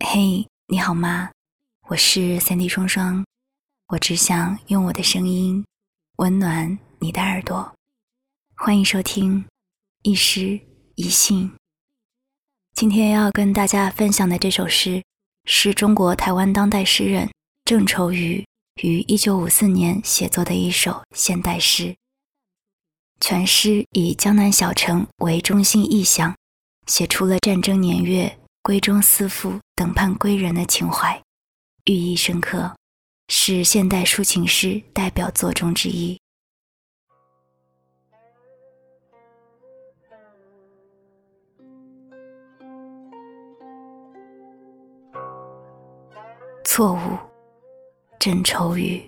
嘿，你好吗？我是三 D 双双，我只想用我的声音温暖你的耳朵。欢迎收听一诗一信。今天要跟大家分享的这首诗，是中国台湾当代诗人郑愁予于一九五四年写作的一首现代诗。全诗以江南小城为中心意象，写出了战争年月。闺中思妇等盼归人的情怀，寓意深刻，是现代抒情诗代表作中之一。错误，正愁予。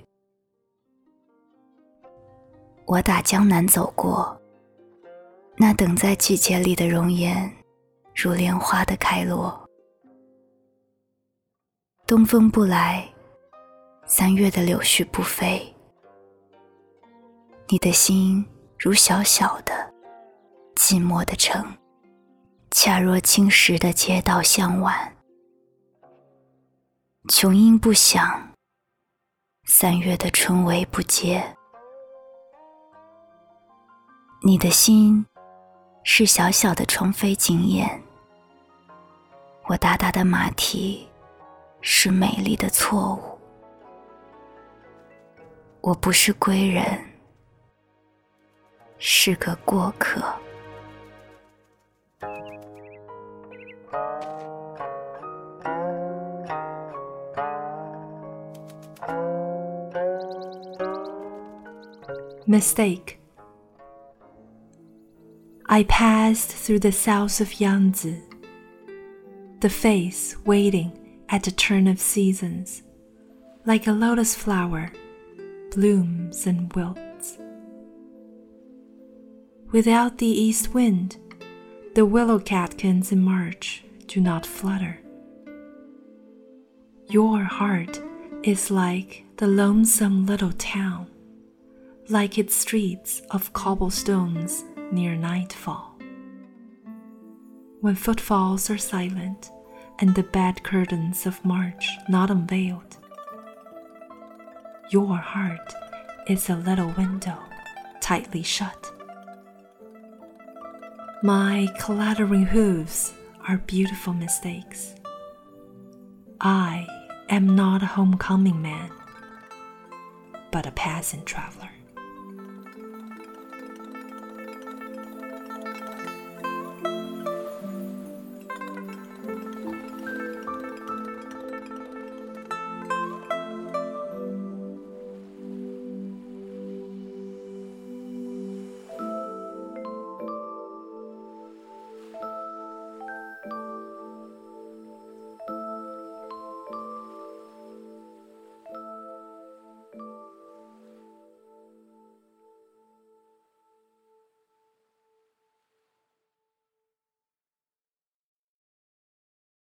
我打江南走过，那等在季节里的容颜。如莲花的开落，东风不来，三月的柳絮不飞。你的心如小小的、寂寞的城，恰若青石的街道向晚。琼音不响，三月的春雷不接。你的心是小小的窗扉紧掩。我大大的马蹄是美丽的错误，我不是归人，是个过客。Mistake. I passed through the south of Yangtze the face waiting at the turn of seasons, like a lotus flower, blooms and wilts. Without the east wind, the willow catkins in March do not flutter. Your heart is like the lonesome little town, like its streets of cobblestones near nightfall when footfalls are silent and the bed curtains of March not unveiled. Your heart is a little window tightly shut. My clattering hooves are beautiful mistakes. I am not a homecoming man, but a passing traveler.